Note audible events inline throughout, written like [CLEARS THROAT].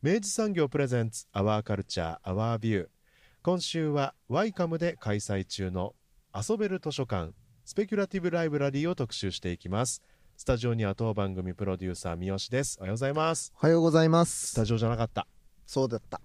明治産業プレゼンツアワーカルチャーアワービュー今週はワイカムで開催中の遊べる図書館スペキュラティブライブラリーを特集していきます。スタジオには当番組プロデューサー三好です。おはようございます。おはようございまスすタジオじゃなかった。そうだった。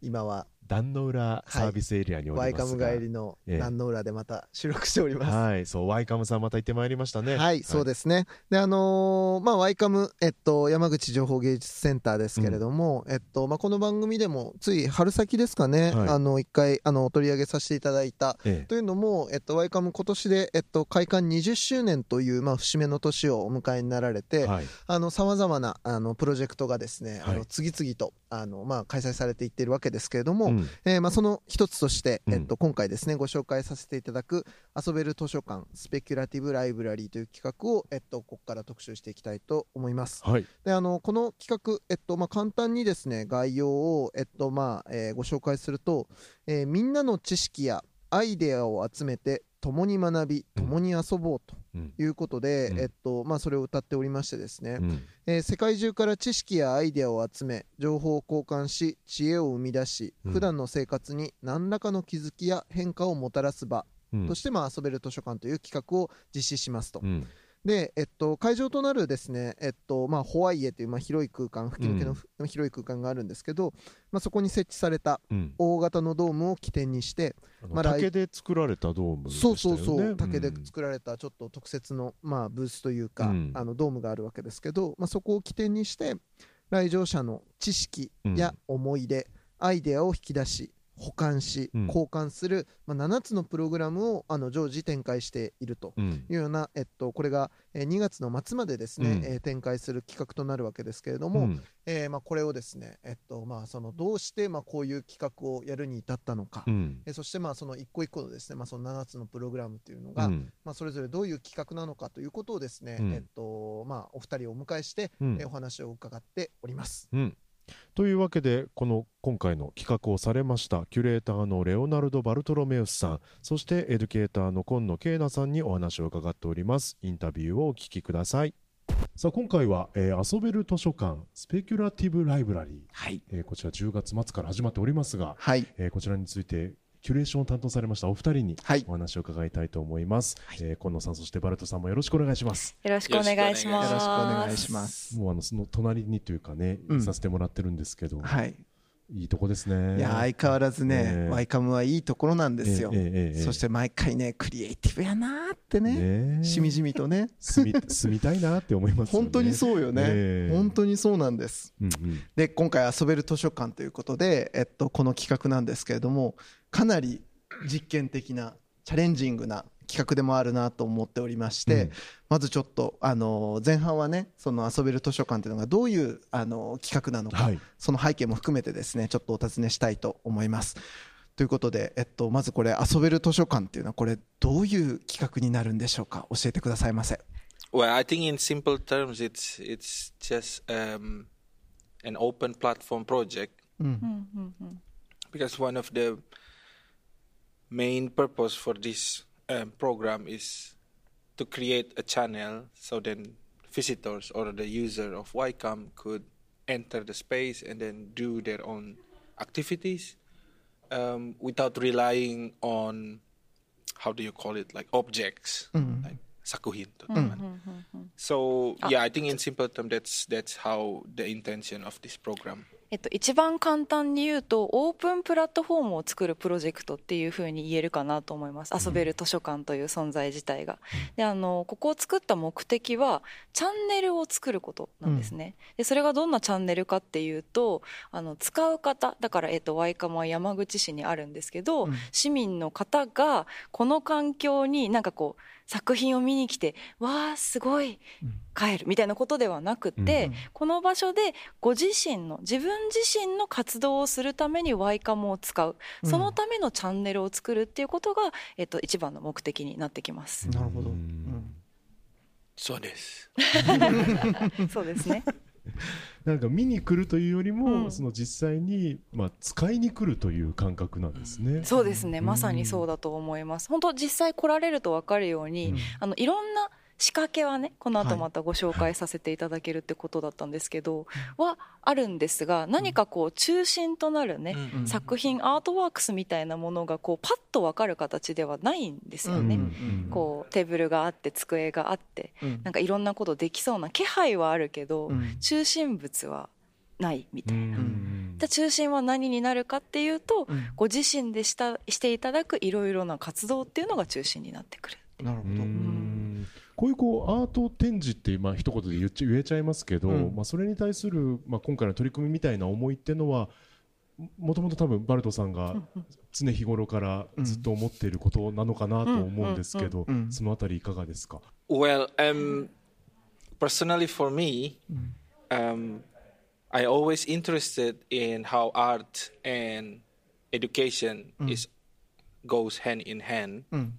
今は壇の浦サービスエリアにおりワイカますが、ム帰りのええ。壇の浦でまた収録しております。はい。そうワイカムさんまた行ってまいりましたね。はい、そうですね。で、あのーまあ、ワイカム、えっと、山口情報芸術センターですけれども、えっと、まあ、この番組でも、つい春先ですかね、はい。あの、一回、あの、取り上げさせていただいた、えというのも、えっと、ワイカム今年で、えっと、開館20周年という、まあ、節目の年をお迎えになられえて、はい。あの、様々な、あの、プロジェクトがですね、あはい。の、次々と、あの、まあ、開催されていっているわけですけれども、うんえーまあ、その一つとして、うん。えっと、今回ですね、ご紹介させていただく、遊べる図書館、スペキュラティブライブラリーという企画を、えっと、ここから特集していきたいと思います。はい。で、あの、この企画、えっと、まあ、簡単にですね、概要を、えっと、まあ、えーご紹介すると、えーみんなの知識やアイデアを集めて、共に学び、共に遊ぼうとうん。いうことで、うん。えっと、まあ、それを歌っておりましてですね、うん。えー世界中から知識やアイデアを集め情報を交換し知恵を生み出し、うん。普段の生活に何らかの気づきや変化をもたらす場うん。として、まあ、遊べる図書館という企画を実施しますと。うんで、えっと、会場となるですね、えっとまあ、ホワイエという、まあ、広い空間吹き抜けのふ、広い空間があるんですけど、まあ、そこに設置されたうん。大型のドームを起点にして、あのまあ来竹で作られたドームね。そうそうそう竹でん作られたちょっと特設の、まあ、ブースというか、うん。あのドームがあるわけですけど、まあ、そこを起点にして来場者の知識や思い出、アイデアを引き出し保管しうん。交換する、まあ、7つのプログラムをあの常時展開していると。うん。いうような、えっと、これが、えー2月の末までですね、うん。えー展開する企画となるわけですけれども、うん。えーまあ、これをですね、えっとまあ、そのどうして、まあ、こういう企画をやるに至ったのか、うん。えーそしてまあその一個一個のですね、まあ、その7つのプログラムというのが、うん。まあ、それぞれどういう企画なのかということをですね、うん。えっとまあ、お二人をお迎えして、うん。えーお話を伺っております。うんというわけでこの今回の企画をされましたキュレーターのレオナルド・バルトロメウスさんそしてエデュケーターの今野恵菜さんにお話を伺っております。インタビューをお聞きください。さあ今回は、えー遊べる図書館 Speculative Library、はい、えーこちら10月末から始まっておりますが、はい。えーこちらについてキュレーションを担当されましたお二人にはい。お話を伺いたいと思います、えー今野さんそしてバルトさんもよろしくお願いします。よろしくお願いします。よろしくお願いします。もうあのその隣にというかね、うん。いさせてもらってるんですけど、はい、いいとこですね。いや相変わらずね、ええ。ワイカムはいいところなんですよ。ええええええ。そして毎回ね、クリエイティブやなーってね、ねえ。しみじみとね、住み住みたいなって思いますよね。本当にそうよね、ええ。本当にそうなんです。うんうん。で、今回遊べる図書館ということで、えっと、この企画なんですけれども、かなり実験的な、チャレンジングな企画でもあるなと思っておりまして、うん。まずちょっと、あの前半はね、その遊べる図書館というのがどういう、あの企画なのか、はい。その背景も含めてですね、ちょっとお尋ねしたいと思います。ということで、えっと、まずこれ、遊べる図書館っていうのは、これ、どういう企画になるんでしょうか、教えてくださいませ。Well, I think in simple terms, it's it's just um, an open platform project. うんうんうん。うん。Because one of the main purpose for this um, program is to create a channel so then visitors or the user of YCAM could enter the space and then do their own activities um, without relying on how do you call it like objects like sakuhin to so yeah i think in simple terms that's that's how the intention of this program えっと、一番簡単に言うとオープンプラットフォームを作るプロジェクトっていうふうに言えるかなと思います遊べる図書館という存在自体が。であのここを作った目的はチャンネルを作ることなんですね。でそれがどんなチャンネルかっていうとあの使う方だから、えっと、ワイカムは山口市にあるんですけど、うん市民の方がこの環境になんかこう作品を見に来てわあすごい帰るみたいなことではなくて、うんこの場所でご自身の自分自身の活動をするためにワイカムを使う、うんそのためのチャンネルを作るっていうことが、えっと、一番の目的になってきます。なるほど、ううんんそうです。[LAUGHS] そうですね。[LAUGHS] なんか見に来るというよりも、うんその実際に、まあ、使いに来るという感覚なんですね。そうですね。うんまさにそうだと思います。本当実際来られると分かるように、うんあのいろんな仕掛けはねこのはい後またご紹介させていただけるってことだったんですけど、はあるんですが何かこう中心となるね、うん。作品アートワークスみたいなものがこうパッと分かる形ではないんですよね。こうテーブルがあって机があってうん。なんかいろんなことできそうな気配はあるけど、うん。中心物はないみたいな。うんじ中心は何になるかっていうと、うん。ご自身でしたしていただくいろいろな活動っていうのが中心になってくる。なるほど、うんこういうこうアート展示ってまあ一言で言っちゃ言えちゃいますけど、うん。まあ、それに対する、まあ、今回の取り組みみたいな思いっていうのはもともと多分バルトさんが常日頃からずっと思っていることなのかなと思うんですけど、うんうんうんそのあたりいかがですか、Well, um, personally for me, um, I always interested in how art and education is goes hand in hand. うん、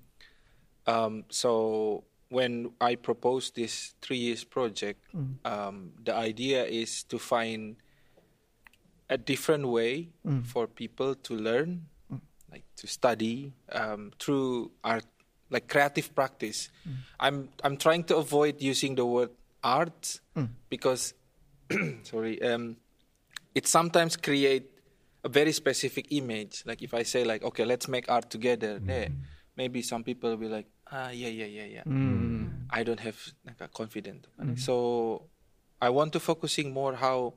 Um, so when I proposed this three years project, um, the idea is to find a different way for people to learn, like to study um, through art, like creative practice. I'm I'm trying to avoid using the word art because, [CLEARS THROAT] sorry, um, it sometimes create a very specific image. Like if I say like, okay, let's make art together, there, maybe some people will be like, ah, yeah, yeah, yeah, yeah. I don't have like a confident. So I want to focusing more how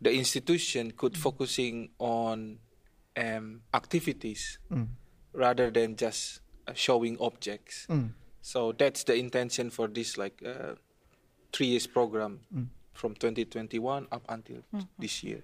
the institution could focusing on um, activities rather than just uh, showing objects. So that's the intention for this like uh, three years program from 2021 up until this year.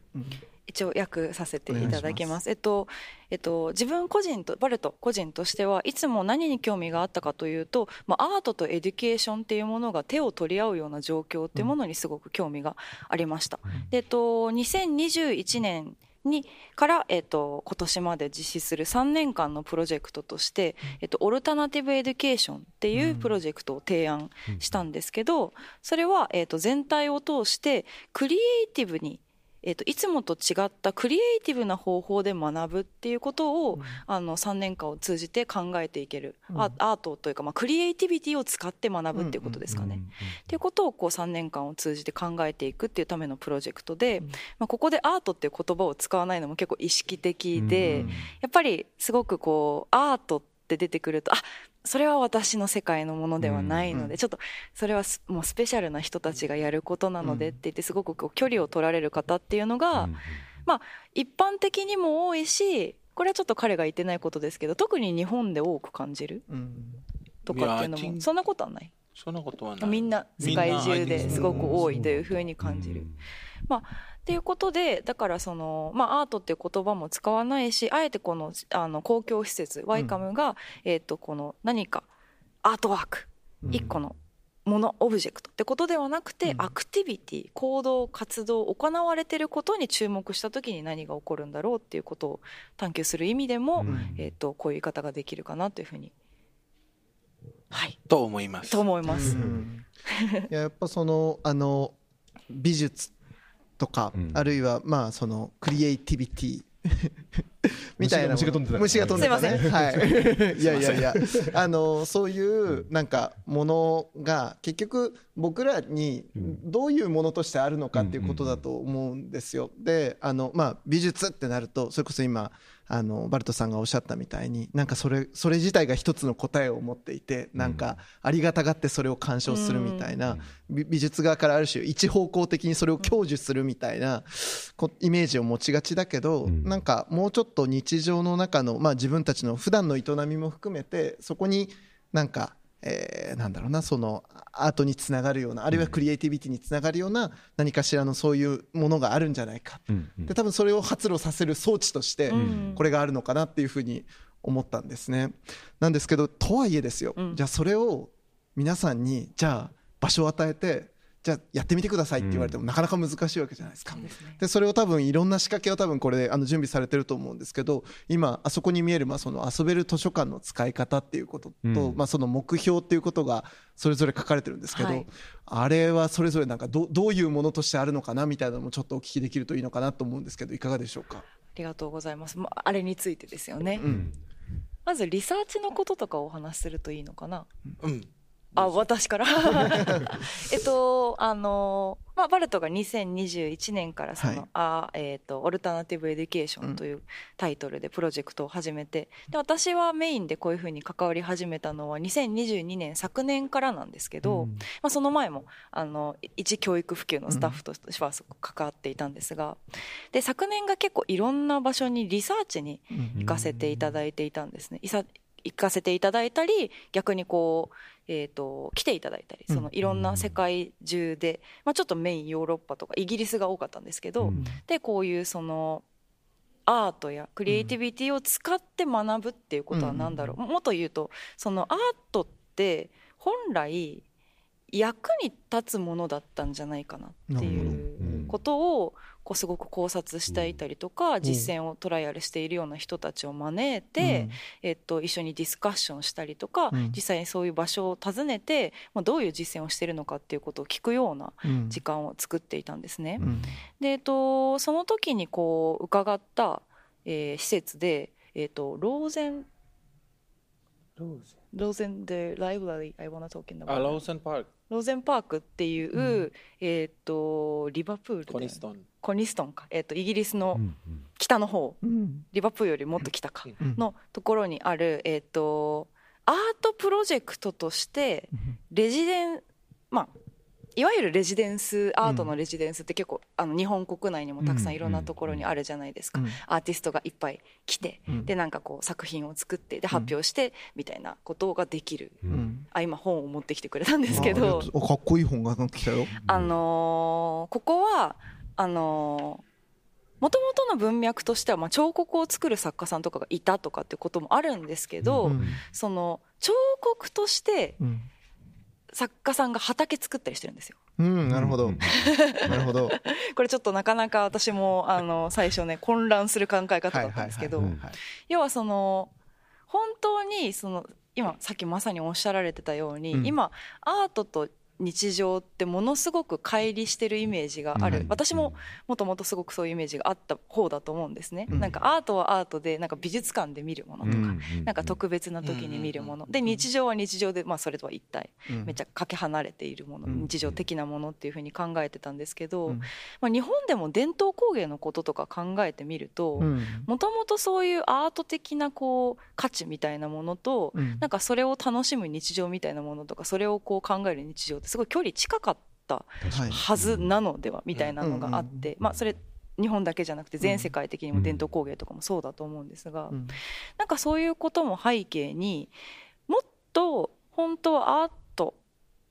一応訳させていただきます。えっと、えっと、自分個人と、バルト個人としてはいつも何に興味があったかというと、まあ、アートと education っていうものが手を取り合うような状況っていうものにすごく興味がありました。で、えっと、2021年にから、えっと、今年まで実施する3年間のプロジェクトとして、えっと、 Alternative Education っていうプロジェクトを提案したんですけど、それは、えっと、全体を通してクリエイティブにえー、といつもと違ったクリエイティブな方法で学ぶっていうことを、あの3年間を通じて考えていける、アアートというか、まあ、クリエイティビティを使って学ぶっていうことですかね。っていうことをこう3年間を通じて考えていくっていうためのプロジェクトで、まあ、ここでアートっていう言葉を使わないのも結構意識的で、やっぱりすごくこうアートって出てくるとあそれは私の世界のものではないので、ちょっとそれはすもうスペシャルな人たちがやることなのでって言ってすごくこう距離を取られる方っていうのが、まあ一般的にも多いしこれはちょっと彼が言ってないことですけど特に日本で多く感じるとかっていうのもそんなことはない。そんなことはない。みんな世界中です。ごく多いというふうに感じる。まあっていうことでだからその、まあ、アートっていう言葉も使わないしあえてこのあの公共施設ワイカムが、えー、とこの何かアートワーク一個のものオブジェクト。ってことではなくて、アクティビティ行動活動行われてることに注目した時に何が起こるんだろうっていうことを探求する意味でも、えー、とこういう言い方ができるかなというふうにはい。と思います。と思います。[LAUGHS] いややっぱそのあの美術とか、うん。あるいはまあそのクリエイティビティ [LAUGHS] みたいな虫が飛んでた虫が飛んでたね。すいはい。いやいやいや。あのそういうなんかものが結局僕らにどういうものとしてあるのかっていうことだと思うんですよ。であのまあ美術ってなるとそれこそ今あのバルトさんがおっしゃったみたいになんかそれそれ自体が一つの答えを持っていてなんかありがたがってそれを鑑賞するみたいな美美術側からある種一方向的にそれを享受するみたいなこイメージを持ちがちだけどうん。なんかもうちょっと日常の中のまあ自分たちの普段の営みも含めてそこになんかえーなんだろうなそのアートにつながるようなあるいはクリエイティビティにつながるような何かしらのそういうものがあるんじゃないか。うんうん。で多分それを発露させる装置としてうん。これがあるのかなっていうふうに思ったんですね。なんですけどとはいえですよ、うん。じゃあそれを皆さんにじゃあ場所を与えてじゃあやってみてくださいって言われてもなかなか難しいわけじゃないですか。ですねでそれを多分いろんな仕掛けを多分これであの準備されてると思うんですけど今あそこに見えるまあその遊べる図書館の使い方っていうことと、うんまあその目標っていうことがそれぞれ書かれてるんですけど、はいあれはそれぞれなんかどどういうものとしてあるのかなみたいなのもちょっとお聞きできるといいのかなと思うんですけどいかがでしょうか？ありがとうございます。まああれについてですよね。うんまずリサーチのこととかをお話しするといいのかな？うん。あ、私から？[LAUGHS] えっと、あの、まあ、バルトが2021年からその、はいあえっと、 Alternative Education というタイトルでプロジェクトを始めて、で、私はメインでこういうふうに関わり始めたのは2022年昨年からなんですけど、まあ、その前も、あの、一教育普及のスタッフとしては関わっていたんですが、で、昨年が結構いろんな場所にリサーチに行かせていただいていたんですね。いさ行かせていただいたり逆にこう、えー、と来ていただいたりそのいろんな世界中で、まあ、ちょっとメインヨーロッパとかイギリスが多かったんですけど、うん。でこういうそのアートやクリエイティビティを使って学ぶっていうことは何だろう、もっと言うとそのアートって本来役に立つものだったんじゃないかなっていうことをこうすごく考察していたりとか、実践をトライアルしているような人たちを招いて、えっと、一緒にディスカッションしたりとか、うん。実際にそういう場所を訪ねて、まあ、どういう実践をしているのかっていうことを聞くようなうん。時間を作っていたんですね。うん。で、えっと、その時にこう伺った、えー施設で、えっと、ローゼンローゼン。the library I wanna talk in the あ、ローセンパーク、ローゼンパークっていう、えっとリバプールコニストン。コニストンか、えっとイギリスのうん北の方、うん。リバプールよりもっと北か、うん。のところにある、えっとアートプロジェクトとしてレジデンまあいわゆるレジデンスアートのレジデンスって結構、あの日本国内にもたくさんいろんなところにあるじゃないですか、うん。アーティストがいっぱい来て、うん。でなんかこう作品を作ってで発表してみたいなことができる、あ今本を持ってきてくれたんですけど。とうおかっこいい本が来たよ。あのーここはあのもともとの文脈としては、まあ、彫刻を作る作家さんとかがいたとかってこともあるんですけど、うん。その彫刻としてうん作家さんが畑作ったりしてるんですよ。うん、なるほど。うん [LAUGHS] なるほど。[LAUGHS] これちょっとなかなか私もあの [LAUGHS] 最初ね混乱する考え方だったんですけど、要はその本当にその今さっきまさにおっしゃられてたように、うん今アートと日常ってものすごく乖離してるイメージがある、はい私ももともとすごくそういうイメージがあった方だと思うんですね、うん。なんかアートはアートでなんか美術館で見るものとか、うん。なんか特別な時に見るもの、うんで日常は日常で、まあ、それとは一体うん。めっちゃかけ離れているもの、うん。日常的なものっていうふうに考えてたんですけど、うん。まあ、日本でも伝統工芸のこととか考えてみるとうん。もともとそういうアート的なこう価値みたいなものと、うん。なんかそれを楽しむ日常みたいなものとかそれをこう考える日常ってすごい距離近かったはずなのではみたいなのがあって、まあそれ日本だけじゃなくて全世界的にも伝統工芸とかもそうだと思うんですが、うん。なんかそういうことも背景にもっと本当はアート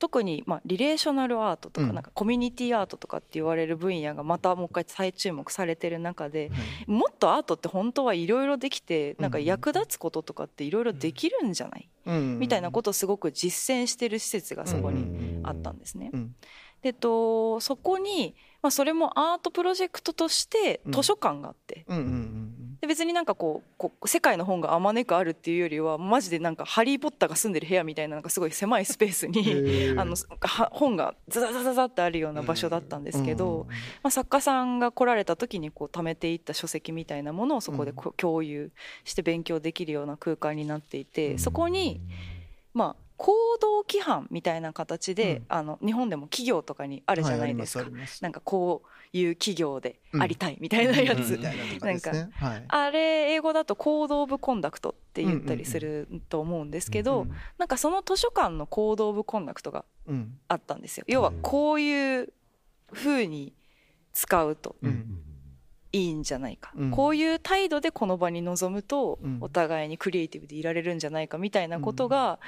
特にまあリレーショナルアートとかうん。なんかコミュニティアートとかって言われる分野がまたもう一回再注目されてる中でもっとアートって本当はいろいろできてなんか役立つこととかっていろいろできるんじゃない？うん。みたいなことをすごく実践してる施設がそこにあったんですね。うん。でえっとそこに、まあ、それもアートプロジェクトとしてうん図書館があって、うん。うんでで別になんかこうこう世界の本があまねくあるっていうよりはマジでなんかハリー・ポッターが住んでる部屋みたいななんかすごい狭いスペースにあのは本がザザザザザってあるような場所だったんですけど、まあ、作家さんが来られた時にこう貯めていった書籍みたいなものをそこでこう共有して勉強できるような空間になっていてそこにまあ行動規範みたいな形で、あの日本でも企業とかにあるじゃないですか、はいありますなんかこういう企業でありたいみたいなやつ、なとかはいあれ英語だと行動部コンダクトって言ったりすると思うんですけど、うんなんかその図書館の行動部コンダクトがうんあったんですよ要はこういう風に使うとうんいいんじゃないか、うん。こういう態度でこの場に臨むとうん。お互いにクリエイティブでいられるんじゃないかみたいなことが、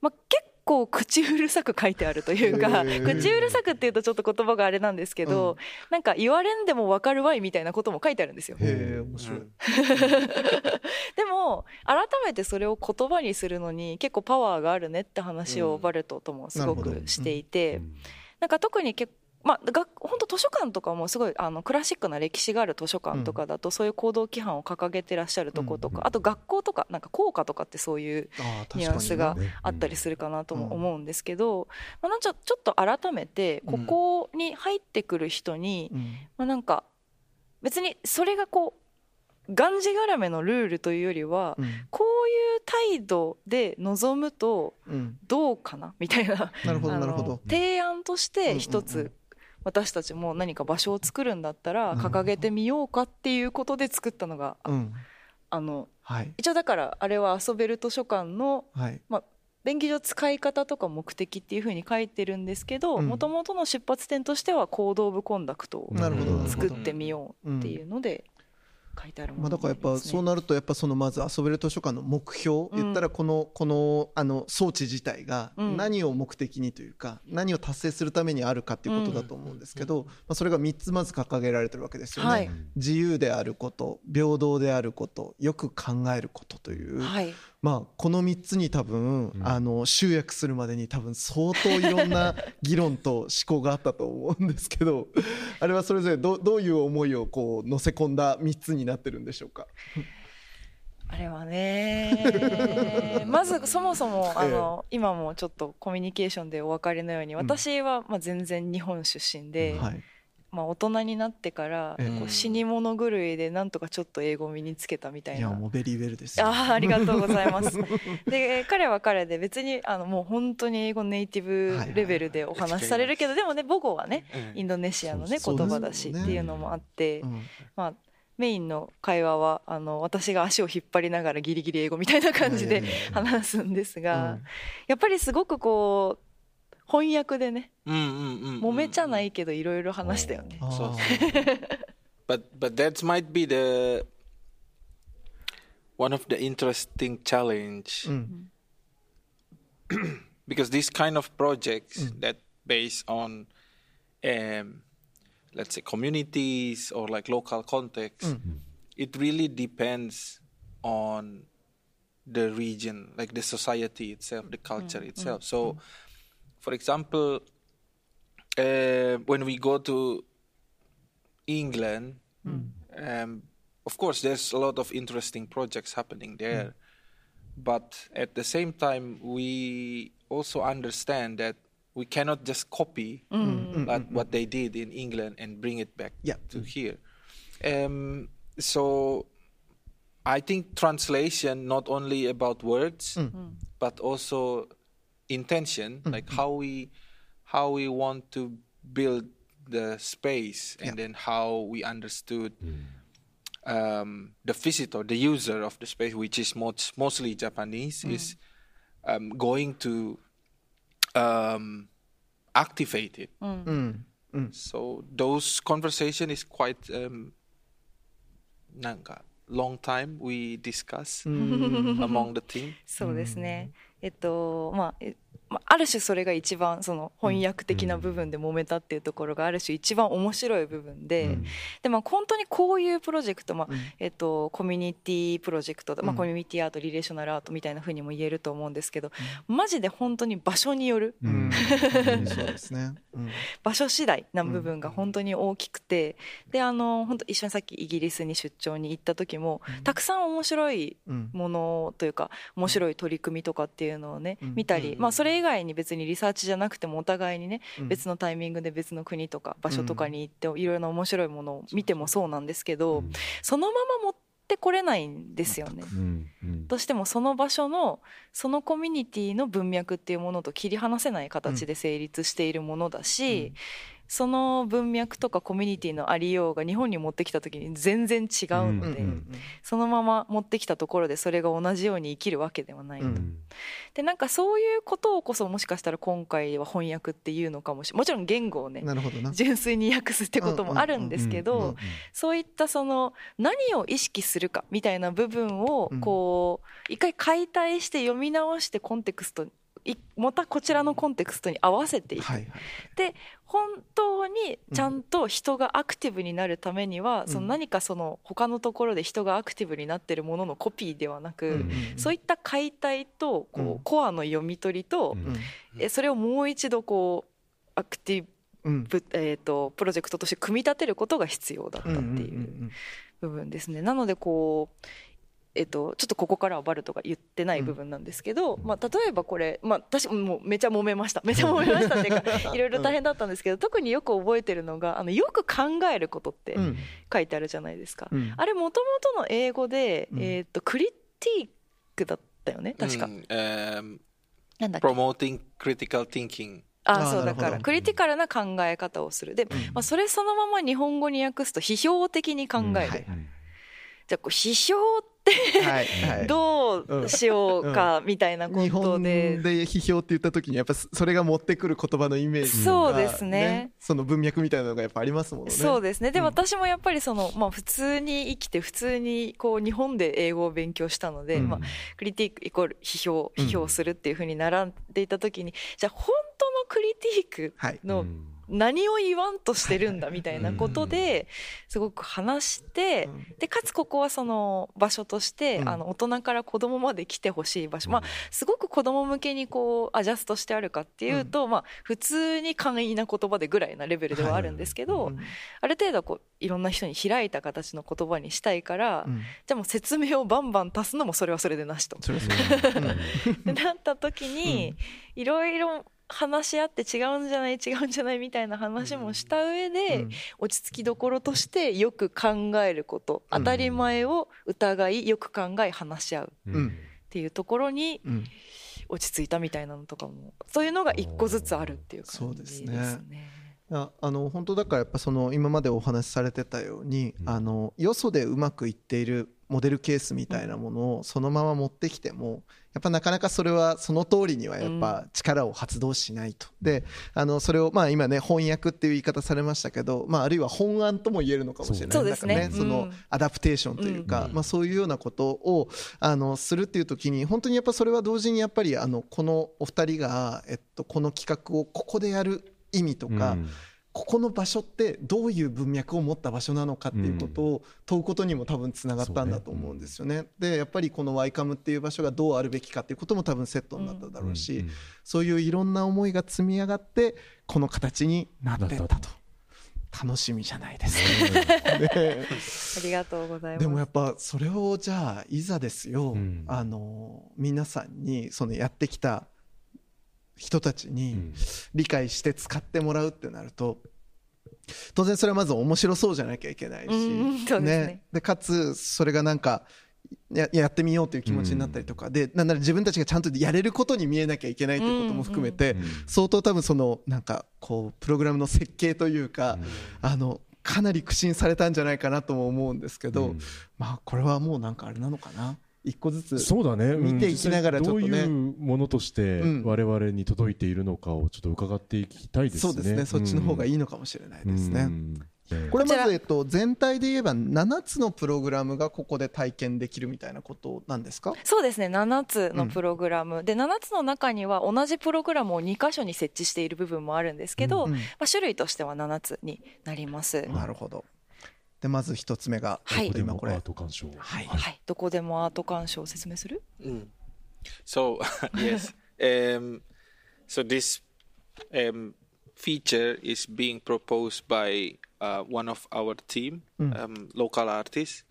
まあ、結構口うるさく書いてあるというか [LAUGHS] 口うるさくっていうとちょっと言葉があれなんですけど、うん。なんか言われんでも分かるわいみたいなことも書いてあるんですよ。へえ面白い。[LAUGHS] でも改めてそれを言葉にするのに結構パワーがあるねって話をうん。バルトともすごくしていて、なんか特に結まあ、学本当図書館とかもすごいあのクラシックな歴史がある図書館とかだと、そういう行動規範を掲げてらっしゃるとことか、うんあと学校とかなんか校歌とかってそういうニュアンスがあったりするかなともうん思うんですけど、まあ、なんかちょちょっと改めてここに入ってくる人に、うん。まあ、なんか別にそれがこうがんじがらめのルールというよりは、うん。こういう態度で臨むとうん。どうかなみたいな。なるほどあのなるほど。提案として一つうんうんうん私たちも何か場所を作るんだったらうん。掲げてみようかっていうことで作ったのが、うん。あのはい。一応だからあれは遊べる図書館のはい。便宜上使い方とか目的っていうふうに書いてるんですけどうん。もともとの出発点としては行動部コンダクトを作ど。ってみようっていうので書いてあるもまあ、のだからやっぱそうなるとやっぱそのまず遊べる図書館の目標、うん。言ったらこのこのあの装置自体がうん。何を目的にというか、何を達成するためにあるかっていうことだと思うんですけど、まあ、それが3つまず掲げられてるわけですよね、はい。自由であること平等であることよく考えることという、はいまあ、この3つに多分、うん。あの集約するまでに多分相当いろんな議論と思考があったと思うんですけど [LAUGHS] あれはそれぞれどどういう思いをこう乗せ込んだ3つになってるんでしょうか？あれはね [LAUGHS] まずそもそもあの、今もちょっとコミュニケーションでお分かりのように私はまあ全然日本出身で、はいまあ、大人になってから、ええこう死に物狂いでなんとかちょっと英語を身につけたみたいな。いやもうベリーウェルですよ。ああありがとうございます。で彼は彼で別にあのもう本当に英語ネイティブレベルでお話しされるけどでもね母語はねインドネシアのね言葉だしっていうのもあって、うん。まあメインの会話はあの私が足を引っ張りながらギリギリ英語みたいな感じで話すんですが、やっぱりすごくこう翻訳でねうんうんうん揉めちゃないけどいろいろ話したよね。あーそう but [LAUGHS] but that might be the one of the interesting challenge うん、 [CLEARS THROAT] because these kind of projects that based on um, let's say communities or like local context it really depends on the region like the society itself the culture itself so for example uh, when we go to england hmm. um, of course there's a lot of interesting projects happening there. Hmm. But at the same time we also understand that we cannot just copy hmm. like what they did in England and bring it back Yeah. to here. Um, so I think translation not only about words but also intention, like how we how we want to build the space and then how we understood um, the visitor, the user of the space, which is most, mostly Japanese, is um, going to um, activate it. うんうん So those conversation is quite um, なんか long time we discuss among the team. そうですね。 えっとまああある種それが一番その翻訳的な部分で揉めたっていうところがある種一番面白い部分で、うん。でまあ本当にこういうプロジェクト、まあうん。えっと、コミュニティプロジェクト、まあ、うん。コミュニティアートリレーショナルアートみたいなふうにも言えると思うんですけど、マジで本当に場所によるううん。ん。そうですね。うん。場所次第な部分が本当に大きくて、であの本当一緒にさっきイギリスに出張に行った時も、たくさん面白いうん。ものというか面白い取り組みとかっていうのをね、うん。見たり、うん。まあ、それ以外に別にリサーチじゃなくてもお互いにね、うん。別のタイミングで別の国とか場所とかに行っていろいろな面白いものを見てもそうなんですけど、そのまま持ってこれないんですよね。うん。うん。どうしてもその場所のそのコミュニティの文脈っていうものと切り離せない形で成立しているものだし、うんその文脈とかコミュニティのありようが日本に持ってきた時に全然違ううんので、うんそのまま持ってきたところでそれが同じように生きるわけではない、うん。でなんかそういうことをこそもしかしたら今回は翻訳っていうのかもしれもちろん言語をね。純粋に訳すってこともあるんですけど、そういったその何を意識するかみたいな部分をうん。こう一回解体して読み直してコンテクストいまたこちらのコンテクストに合わせていく、はいはい。本当にちゃんと人がアクティブになるためには、ん。その何かその他のところで人がアクティブになってるもののコピーではなく、うんそういった解体とこう、うん。コアの読み取りと、うん。えそれをもう一度こうアクティうん。ブ、えー、とプロジェクトとして組み立てることが必要だったってうんうんいう部分ですね。なのでこうえっと、ちょっとここからはバルトが言ってない部分なんですけど、まあ、例えばこれ、まあ、私もうめちゃ揉めました。[LAUGHS] めちゃ揉めましたっていうか [LAUGHS] いろいろ大変だったんですけど特によく覚えてるのがあのよく考えることってうん。書いてあるじゃないですか。うん。あれもともとの英語で、うん。えっとクリティークだったよね確か。Mm, um, なんだっけ？promoting critical thinking. あそうだからクリティカルな考え方をする。で、まあ、それそのまま日本語に訳すと批評的に考える、うん。はいじゃあこう批評ってはいはい。どうしようかみたいなこ日本とで、で批評って言った時にやっぱそれが持ってくる言葉のイメージがそうですね。その文脈みたいなのがやっぱありますもんね。そうですね。で、うん。私もやっぱりその、まあ、普通に生きて普通にこう日本で英語を勉強したので、うん。まあ、クリティックイコール批評うん。批評するっていうふうに並んでいた時に、じゃあ本当のクリティックはい。の何を言わんとしてるんだみたいなことですごく話して、うん。でかつここはその場所として、うん。あの大人から子供まで来てほしい場所、まあ、すごく子供向けにこうアジャストしてあるかっていうと、まあ、普通に簡易な言葉でぐらいなレベルではあるんですけど、うん。ある程度こういろんな人に開いた形の言葉にしたいから、うん。じゃあもう説明をバンバン足すのもそれはそれでなしと。[LAUGHS] なった時に、いろいろ話し合って違うんじゃない違うんじゃないみたいな話もした上で、うん。落ち着きどころとしてよく考えること当たり前を疑いよく考え話し合う。うん。っていうところにうん。落ち着いたみたいなのとかもそういうのが一個ずつあるっていう感じですね。ですああの本当だからやっぱその今までお話しされてたように、うん。あのよそでうまくいっているモデルケースみたいなものをそのまま持ってきてもやっぱなかなかそれはその通りにはやっぱ力を発動しないと。であのそれをまあ今ね翻訳っていう言い方されましたけど、まあ、あるいは本案とも言えるのかもしれない。そうですね。だからそのうんアダプテーションというか、うん。まあ、そういうようなことをあのするっていう時に本当にやっぱそれは同時にやっぱりあのこのお二人が、えっと、この企画をここでやる意味とか、ここの場所ってどういう文脈を持った場所なのかっていうことを問うことにも多分つながったんだと思うんですよね。でやっぱりこのワイカムっていう場所がどうあるべきかっていうことも多分セットになっただろうし、そういういろんな思いが積み上がってこの形になってったと。楽しみじゃないですか。ね [LAUGHS] ありがとうございます。でもやっぱそれをじゃあいざですよ、うんあの皆さんにそのやってきた人たちに理解して使ってもらうってなると当然それはまず面白そうじゃなきゃいけないし、うんね。でかつそれがなんかややってみようという気持ちになったりとか、でなんなら自分たちがちゃんとやれることに見えなきゃいけないということも含めて、相当多分そのなんかこうプログラムの設計というか、あのかなり苦心されたんじゃないかなとも思うんですけど、まあこれはもうなんかあれなのかな一個ずつそうだね。うん。見ていきながらちょっとね。実際どういうものとしてうん。我々に届いているのかをちょっと伺っていきたいですね。そうですね。そっちの方がいいいのかもしれないですね。これこちらまず、えっと、全体で言えば7つのプログラムがここで体験できるみたいなことなんですか？そうですね。7つのプログラム、で7つの中には同じプログラムを2箇所に設置している部分もあるんですけど、うん。まあ、種類としては7つになります、なるほどでまず一つ目が、はいえっと今これアート鑑賞はいはい、どこでもアート鑑賞を説明する Mm. So yes, um, so this um, feature is being proposed by uh, one of our team, um, local artist,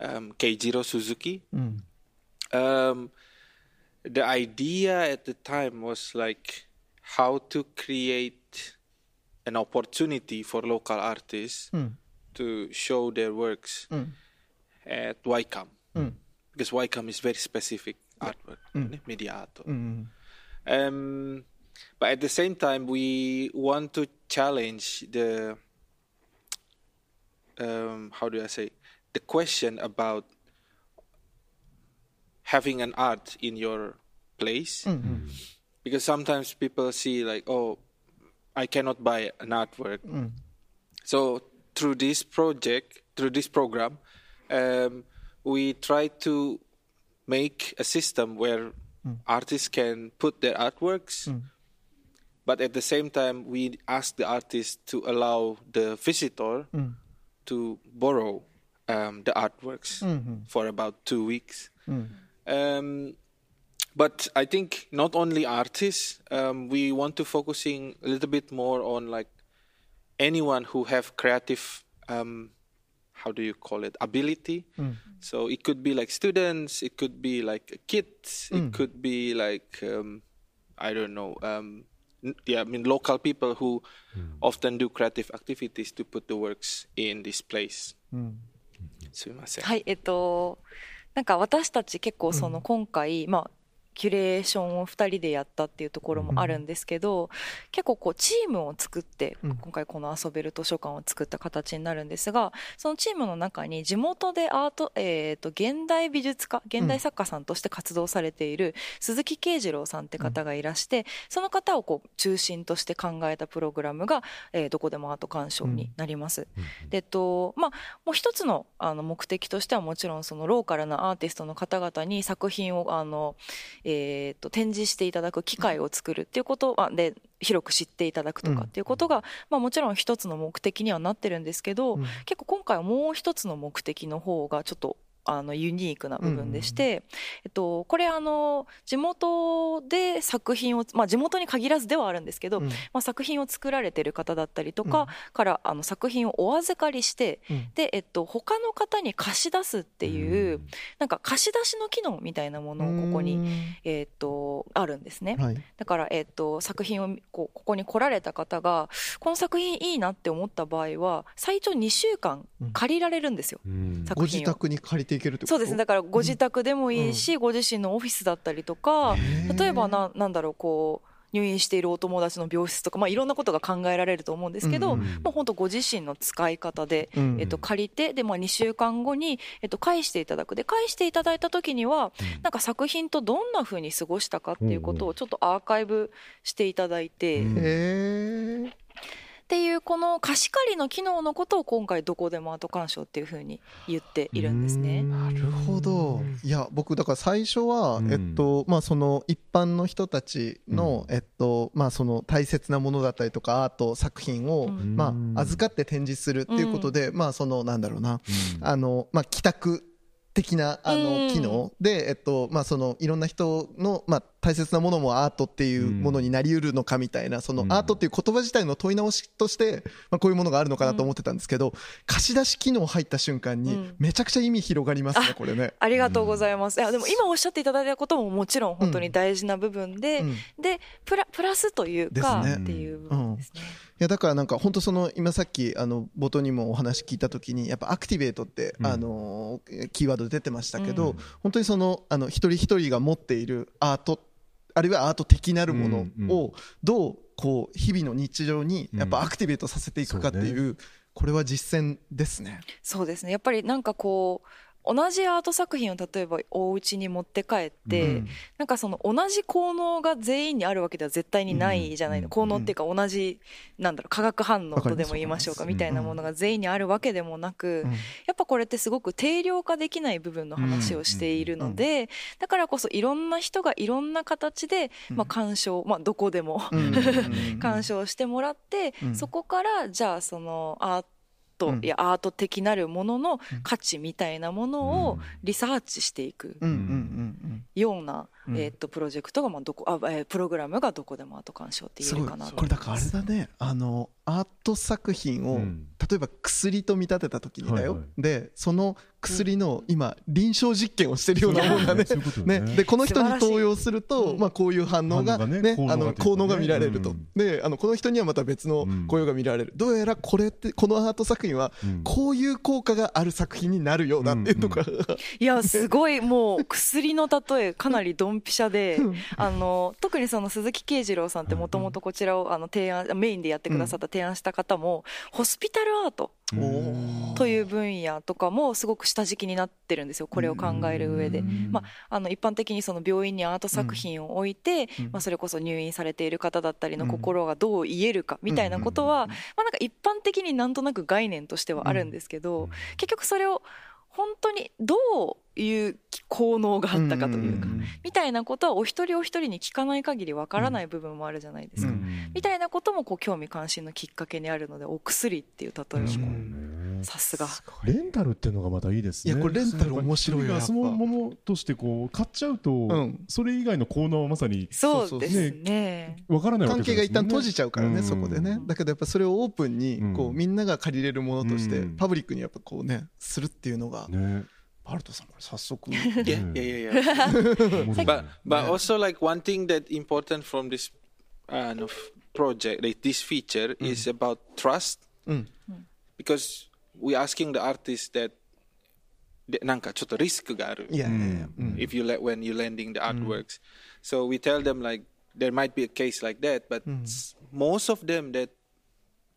um, Keijiro Suzuki. うん、Um, the idea at the time was like how to create an opportunity for local artists うん、to show their works mm. at Wycom. mm. because Wycom is very specific artwork, mm. media art. Mm, mm, mm. Um, but at the same time, we want to challenge the um, how do I say the question about having an art in your place mm-hmm. because sometimes people see like oh I cannot buy an artwork. So through this project through this program um, we try to make a system where artists can put their artworks but at the same time we ask the artist to allow the visitor to borrow um, the artworks for about two weeks. Um, but I think not only artists, um, we want to focusing a little bit more on like anyone who have creative, um, how do you call it, ability. So it could be like students, it could be like kids, it could be like um, I don't know, um, n- yeah, I mean local people who often do creative activities to put the works in this place. すいません。はいえっとなんか私たち結構その今回、まあ キュレーションを2人でやったっていうところもあるんですけど、結構こうチームを作って、うん。今回この遊べる図書館を作った形になるんですがそのチームの中に地元でアート、えー、と現代美術家現代作家さんとして活動されている鈴木慶次郎さんって方がいらして、その方をこう中心として考えたプログラムが、えーどこでもアート鑑賞になります。でとまあ、もう一つのあの目的としてはもちろんそのローカルなアーティストの方々に作品をあの、えー、と展示していただく機会を作るっていうことあで広く知っていただくとかっていうことが、まあ、もちろん一つの目的にはなってるんですけど、うん。結構今回はもう一つの目的の方がちょっとあのユニークな部分でして、えっと、これあの地元で作品を、まあ、地元に限らずではあるんですけど、うん。まあ、作品を作られてる方だったりとかうん。からあの作品をお預かりして、うん。で、えっと、他の方に貸し出すっていう、なんか貸し出しの機能みたいなものをここに、えっと、あるんですね。はい。だから、えっと、作品をこうここに来られた方がこの作品いいなって思った場合は最長2週間借りられるんですよ、うん。作品を。ご自宅に借りていけるそうですね。だからご自宅でもいいし、ご自身のオフィスだったりとか例えばななんだろうこう入院しているお友達の病室とか、まあ、いろんなことが考えられると思うんですけど、うんうん。もう本当ご自身の使い方で、うん。えっと、借りてで、まあ、2週間後に、えっと、返していただく。で返していただいた時には、なんか作品とどんな風に過ごしたかっていうことをちょっとアーカイブしていただいて、うんっていうこの貸し借りの機能のことを今回どこでもアート鑑賞っていう風に言っているんですね。なるほど。いや僕だから最初は、うん。えっとまあその一般の人たちの、えっとまあその大切なものだったりとかアート作品を、うん。まあ預かって展示するっていうことで、まあそのなんだろうな。うん。あのまあ帰宅的なあうん。の機能。で、えっとまあ、そのいろんな人の、まあ、大切なものもアートっていうものになりうるのかみたいなそのうん。アートっていう言葉自体の問い直しとして、まあ、こういうものがあるのかなと思ってたんですけど、貸し出し機能入った瞬間にうん。めちゃくちゃ意味広がりますねあこれね。ありがとうございます。いやでも今おっしゃっていただいたことももちろん本当に大事な部分で、うん。でプラプラスというか、ですね。っていう部分ですね。いやだからなんか本当その今さっきあの冒頭にもお話聞いた時にやっぱアクティベートって、うん。あのキーワード出てましたけど、うん。本当にそのあの一人一人が持っているアートあるいはアート的なるものうんをどうこう日々の日常にやっぱアクティベートさせていくかっていうこれは実践ですね。そうですね。やっぱりなんかこう同じアート作品を例えばお家に持って帰って、うん。なんかその同じ効能が全員にあるわけでは絶対にないじゃないの、うん。効能っていうか同じなんだろう化学反応とでも言いましょうかみたいなものが全員にあるわけでもなく、うん。やっぱこれってすごく定量化できない部分の話をしているので、だからこそいろんな人がいろんな形で、まあ、鑑賞、まあ、どこでもうん。[LAUGHS] 鑑賞してもらって、うん。そこからじゃあそのアート、うん。いやアート的なるものの価値みたいなものをリサーチしていくような、うん。えー、とプロジェクトがまあどこあ、えープログラムがどこでもアート鑑賞って言えるかなと。これだからあれだね。あのアート作品を、うん。例えば薬と見立てた時にだよ、はいはい。でその薬の今臨床実験をしてるようなもんだね。ね、ね。でこの人に投与すると、うんまあ、こういう反応が,、反応がねね効能があの効能が見られると、うん。であのこの人にはまた別のうん。効用が見られる、どうやらこれってこのアート作品はうん。こういう効果がある作品になるようだっていうところが、いやすごいもう薬の例えかなりドンピシャでうん。あの特にその鈴木慶次郎さんってもともとこちらをあの提案メインでやってくださった提案した方も、ホスピタルアートという分野とかもすごく下敷きになってるんですよこれを考える上で。まあ、あの一般的にその病院にアート作品を置いて、うん。まあ、それこそ入院されている方だったりのうん。心がどう癒えるかみたいなことは、まあ、なんか一般的になんとなく概念としてはあるんですけど、結局それを本当にどういう効能があったかというか、んみたいなことはお一人お一人に聞かない限りわからない部分もあるじゃないですか。みたいなこともこう興味関心のきっかけにあるのでお薬っていう例えは確かこにうさすが。レンタルっていうのがまたいいですね。いやこれレンタル面白いよやっぱやっぱ。そのものとしてこう買っちゃうと、ん。それ以外の効能はまさにそうですね。わからないわけ関係が一旦閉じちゃうからね、うん。そこでね。だけどやっぱそれをオープンにこう、うん。みんなが借りれるものとして、うん。パブリックにやっぱこうねするっていうのが、ね。バ[LAUGHS] ルトさんこれ早速 Yeah, Mm. yeah, yeah, yeah. 面白[LAUGHS] い but but also like one thing that important from this uh, no, f- project, like this feature, is about trust うん、 because we're asking the artist that でなんかちょっとリスクがあるいやいやいや、うん if you let when you landing the artworks. So we tell them like there might be a case like that, but s- most of them that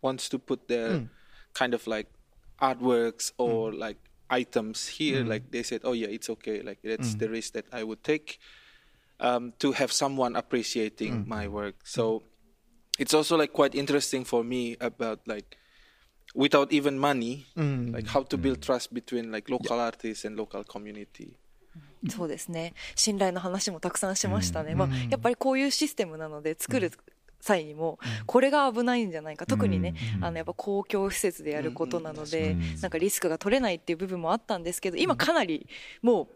wants to put their kind of like artworks or like items here, like they said, oh yeah, it's okay. Like that's the risk that I would take um, to have someone appreciating my work. So it's also like quite interesting for me about like without even money, like how to build trust between like local artists and local community. そうですね信頼の話もたくさんしましたね、まあ、やっぱりこういうシステムなので作る 際にもこれが危ないんじゃないか。特にね、あのやっぱ公共施設でやることなので、なんかリスクが取れないっていう部分もあったんですけど今かなりもう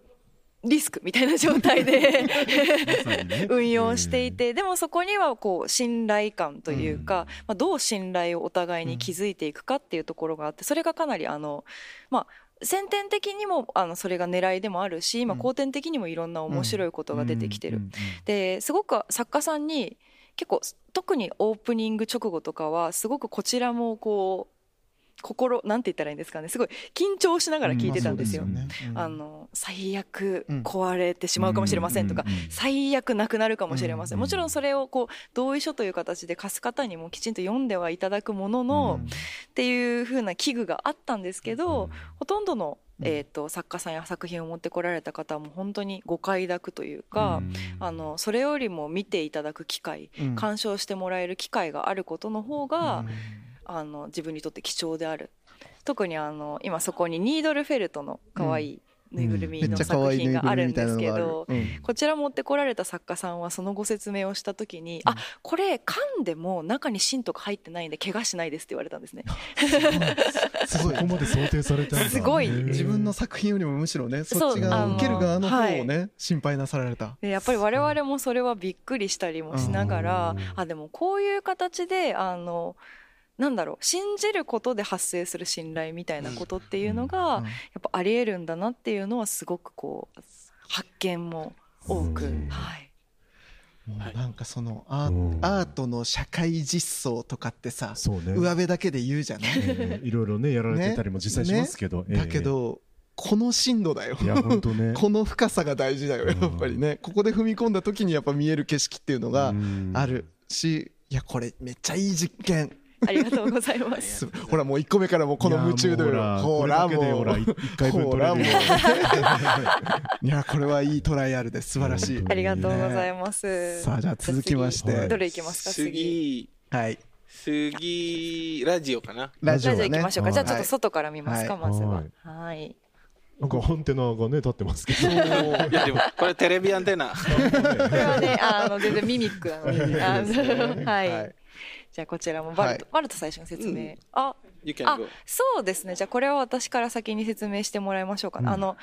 リスクみたいな状態で [LAUGHS] [LAUGHS] 運用していてでもそこにはこう信頼感というか、まあ、どう信頼をお互いに築いていくかっていうところがあってそれがかなりあのまあ先天的にもあのそれが狙いでもあるし今後天的にもいろんな面白いことが出てきてる。ですごく作家さんに結構特にオープニング直後とかはすごくこちらもこう心なんて言ったらいいんですかね。すごい緊張しながら聞いてたんですよ。まあそうですよね。うん。あの最悪うん壊れてしまうかもしれませんとか、最悪なくなるかもしれません、うんもちろんそれをこう同意書という形で貸す方にもきちんと読んではいただくものの、っていう風な危惧があったんですけど、ほとんどの、えー、と作家さんや作品を持ってこられた方も本当にご快諾というか、あのそれよりも見ていただく機会、うん。鑑賞してもらえる機会があることの方が、あの自分にとって貴重である。特にあの今そこにニードルフェルトの可愛いぬいぐるみの作品があぐるんですけど、うん。こちら持ってこられた作家さんはそのご説明をした時に、あこれ噛んでも中に芯とか入ってないんで怪我しないですって言われたんですね。すごいここまで想定されてすごい。自分の作品よりもむしろねそっちが受ける側の方をはね心配なさられた。でやっぱり我々もそれはびっくりしたりもしながら、あでもこういう形であのなんだろう信じることで発生する信頼みたいなことっていうのが、うんやっぱありえるんだなっていうのはすごくこう発見も多く、うん。はい、もうなんかそのアうん。ーアートの社会実装とかってさそうね。上辺だけで言うじゃない？えーいろいろねやられてたりも実際しますけど、ええだけどこの深度だよ。いや本当ね。[LAUGHS] この深さが大事だよやっぱりね。ここで踏み込んだ時にやっぱ見える景色っていうのがあるしいやこれめっちゃいい実験ありがとうございます。すほらもう1個目からもうこの夢中でほらもうほら一回分取れるよ [LAUGHS] いやこれはいいトライアルです。素晴らしい。本ありがとうございます、さあじゃあ続きまして。どれいきますか？次。次はい。次ラジオかな。ラジオ行きましょうか、じゃあちょっはいと外から見ますか、はい。まずは。はい。はい。なんかアンテナがね立ってますけど。いやでもこれテレビアンテナ。[LAUGHS] これはねあの全然ミミックなので。はいじゃあこちらもバルト、はバルト最初の説明、あ You can あ go そうですね。じゃあこれは私から先に説明してもらいましょうか、うん。あの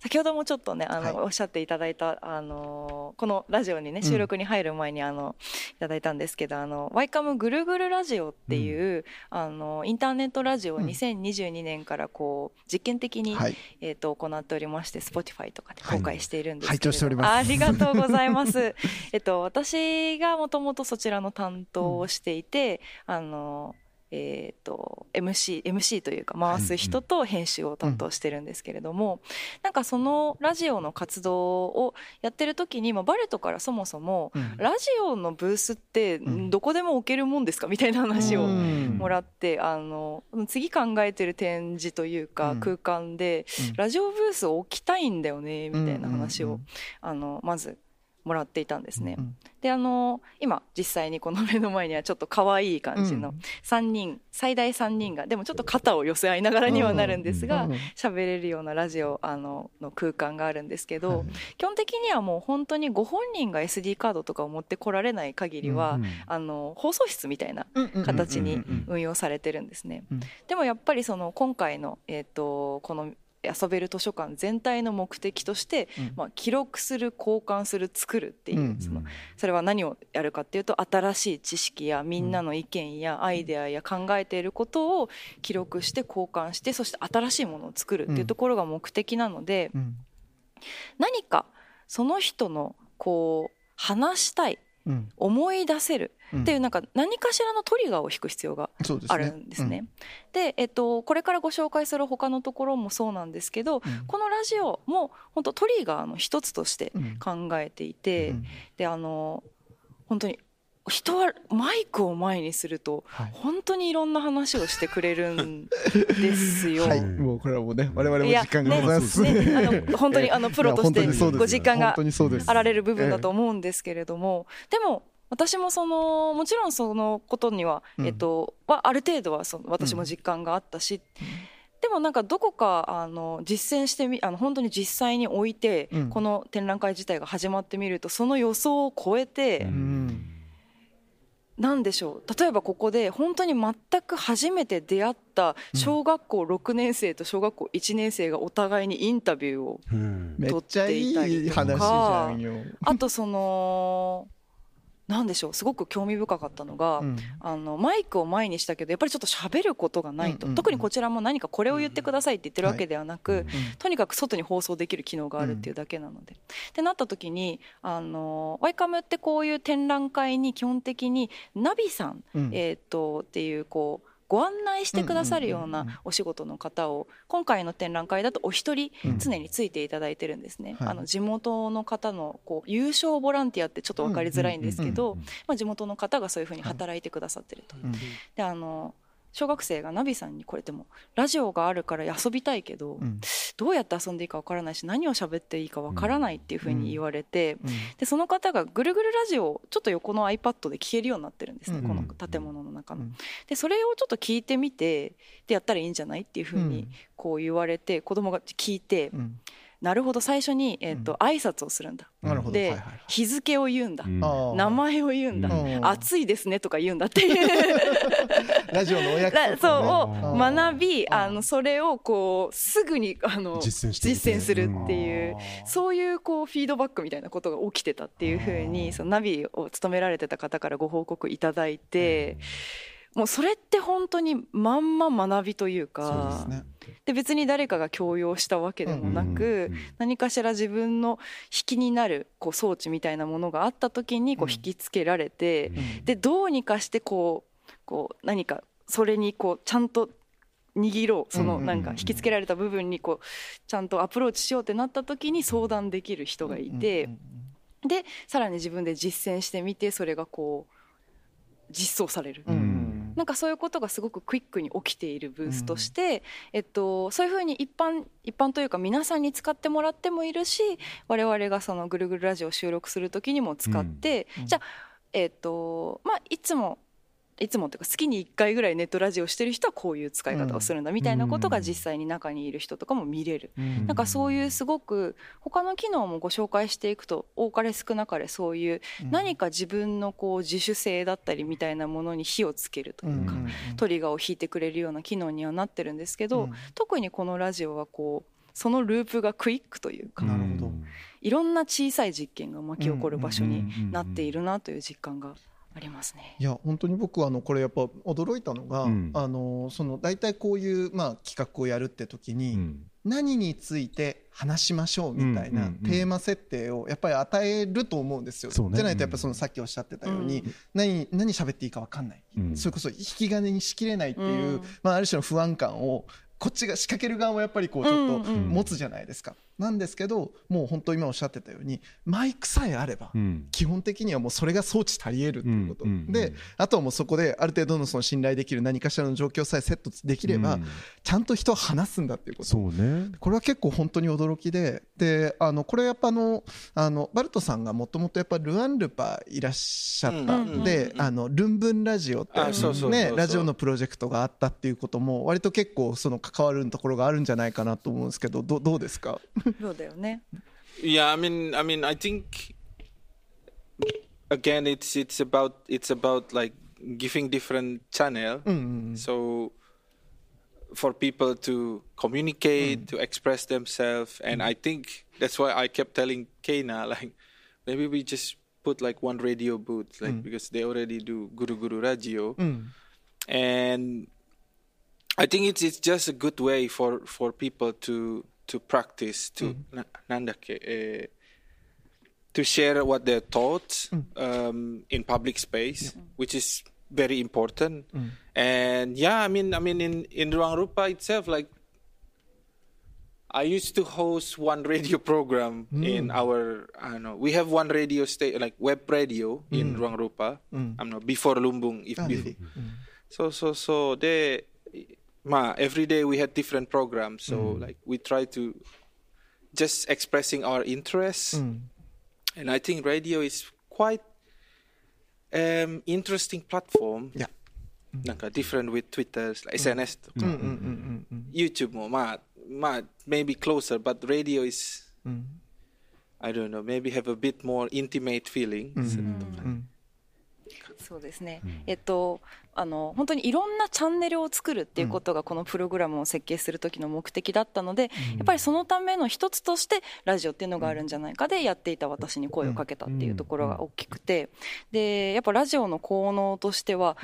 先ほどもちょっとねあの、はい。おっしゃっていただいたあのこのラジオにね収録に入る前にあの、いただいたんですけどあのワイカムぐるぐるラジオっていう、あのインターネットラジオをうん。2022年からこう実験的に、はい。えー、と行っておりまして Spotify とかで公開しているんですけれど、はい拝聴しております。ありがとうございます。[LAUGHS] えっと私がもともとそちらの担当をしていて、あのえー、と MC, MC というか回す人と編集を担当してるんですけれども、なんかそのラジオの活動をやってる時に、まあ、バレトからそもそもうん。ラジオのブースってん。どこでも置けるもんですか？みたいな話をうん。もらって、あの次考えてる展示というかうん。空間で、うん。ラジオブースを置きたいんだよねみたいな話を、うんうん。あのまずもらっていたんですね。うんであの今実際にこの目の前にはちょっと可愛い感じのうん。3人、最大3人がでもちょっと肩を寄せ合いながらにはなるんですがうん喋、れるようなラジオあのの空間があるんですけど、はい基本的にはもう本当にご本人が SD カードとかを持ってこられない限りは、あの放送室みたいな形に運用されてるんですね。うん。でもやっぱりその今回の、えー、とこの遊べる図書館全体の目的として、うん。まあ、記録する交換する作るっていう、うん。そのそれは何をやるかっていうと新しい知識やみんなの意見やアイデアや考えていることを記録して交換してそして新しいものを作るっていうところが目的なので、うん。何かその人のこう話したいうん思い出せる。っていうなんか何かしらのトリガーを引く必要があるんですね。で、えっと、これからご紹介する他のところもそうなんですけど、うん。このラジオも本当トリガーの一つとしてうん。考えていて、うん。であの本当に人はマイクを前にするとはい。本当にいろんな話をしてくれるんですよ。はい、もうこれはもうね、我々もいや実感がございます。ねねあの [LAUGHS] 本当にあのプロとしてご実感があられる部分だと思うんですけれども、でも私もそのもちろんそのことには、うん。えっとはある程度はその私も実感があったし、でもなんかどこかあの実践してみあの本当に実際に置いて、うん。この展覧会自体が始まってみるとその予想を超えて、うんなんでしょう。例えばここで本当に全く初めて出会った小学校6年生と小学校1年生がお互いにインタビューをめっちゃいい話じゃんよ。あとそのなんでしょうすごく興味深かったのが、うん。あのマイクを前にしたけどやっぱりちょっと喋ることがないと、うんうんうん。特にこちらも何かこれを言ってくださいって言ってるわけではなく、はい。とにかく外に放送できる機能があるっていうだけなので。ってなった時にあのワイカムってこういう展覧会に基本的にナビさん、うん。えー、とっていうこうご案内してくださるようなお仕事の方を今回の展覧会だとお一人うん。常についていただいてるんですね。はい。あの地元の方のこう優勝ボランティアってちょっと分かりづらいんですけど、まあ、地元の方がそういうふうに働いてくださってると。うん。であの小学生がナビさんにこれでもラジオがあるから遊びたいけど、うん。どうやって遊んでいいかわからないし何を喋っていいかわからないっていうふうに言われて、うん。でその方がぐるぐるラジオをちょっと横の iPad で聞けるようになってるんですね、うん。この建物の中の。うん。でそれをちょっと聞いてみてでやったらいいんじゃないっていうふうにうん。こう言われて子供が聞いて、うんなるほど最初に、えーと挨拶をするんだ。なるほど。で、はいはい日付を言うんだ、あー。名前を言うんだ、うん。暑いですねとか言うんだっていう。[LAUGHS] ラジオのお約ら束をね。そうをうん。学びうん。あのそれをこうすぐにあの実践してみて。実践するっていううん。そういうこうフィードバックみたいなことが起きてたっていうふうにそのナビを務められてた方からご報告いただいてもうそれって本当にまんま学びというそうでかすね。で別に誰かが強要したわけでもなく何かしら自分の引きになるこう装置みたいなものがあった時にこううん。引きつけられてうん。でどうにかしてこうこう何かそれにこうちゃんと握ろうそのうんなんか引きつけられた部分にこうちゃんとアプローチしようってなった時に相談できる人がいてうんでさらに自分で実践してみてそれがこう実装される。うんうんなんかそういうことがすごくクイックに起きているブースとして、えっと、そういうふうに一般一般というか皆さんに使ってもらってもいるし我々がそのぐるぐるラジオを収録する時にも使って、うん。じゃあ、えっとまあ、いつもいつもというか月に1回ぐらいネットラジオしてる人はこういう使い方をするんだみたいなことが実際に中にいる人とかも見れる。うん。なんかそういうすごく他の機能もご紹介していくと多かれ少なかれそういう何か自分のこう自主性だったりみたいなものに火をつけるというか、うん。トリガーを引いてくれるような機能にはなってるんですけど、うん。特にこのラジオはこうそのループがクイックというか、いろんな小さい実験が巻き起こる場所になっているなという実感がありますね。いや本当に僕はあのこれやっぱ驚いたのが、うん。あのその大体こういうまあ企画をやるって時に、うん。何について話しましょうみたいなうんうんうんテーマ設定をやっぱり与えると思うんですよ。そうね。じゃないとやっぱそのさっきおっしゃってたように、うん。何何喋っていいか分かんない、うん。それこそ引き金にしきれないっていう、うん。まあ、ある種の不安感をこっちが仕掛ける側もやっぱりこうちょっとうんうん。持つじゃないですか。なんですけどもう本当今おっしゃってたようにマイクさえあれば、うん。基本的にはもうそれが装置足りえるっていうこと、うんうんうん。であとはもうそこである程度のその信頼できる何かしらの状況さえセットできれば、うん。ちゃんと人は話すんだっていうこと。そうね。これは結構本当に驚きでであのこれやっぱあのあのバルトさんがもともとやっぱルアンルパいらっしゃったんで、うんうんうんあのルンブンラジオってラジオのプロジェクトがあったっていうことも割と結構その関わるところがあるんじゃないかなと思うんですけどどどうですか？そうだよね。 [LAUGHS] Yeah, I mean, I mean, I think again, it's it's about it's about like giving different channel. うんうん So for people to communicate, to express themselves, and I think that's why I kept telling Kena like [LAUGHS] maybe we just put like one radio booth, like because they already do Guru Guru Radio, うん and I think it's it's just a good way for for people to to practice to mm. na- nandake, eh, to share what their thoughts mm. um, in public space, which is very important. Mm. And yeah, I mean, I mean, in in Ruang Rupa itself, like I used to host one radio [LAUGHS] program in our, I don't know, we have one radio station, like web radio in Ruang Rupa. I'm not before Lumbung, if Ah, before. really? So so so they, ma every day we had different programs. So like we try to just expressing our interests, and I think radio is quite um interesting platform. Yeah. なんか different with Twitter, like SNS とか、うんうんうんうん YouTube もまあまあ maybe closer, but radio is うん I don't know, maybe have a bit more intimate feeling. うんそうですね、えっとあの本当にいろんなチャンネルを作るっていうことがこのプログラムを設計する時の目的だったので、やっぱりそのための一つとしてラジオっていうのがあるんじゃないかでやっていた私に声をかけたっていうところが大きくて。でやっぱラジオの効能としては、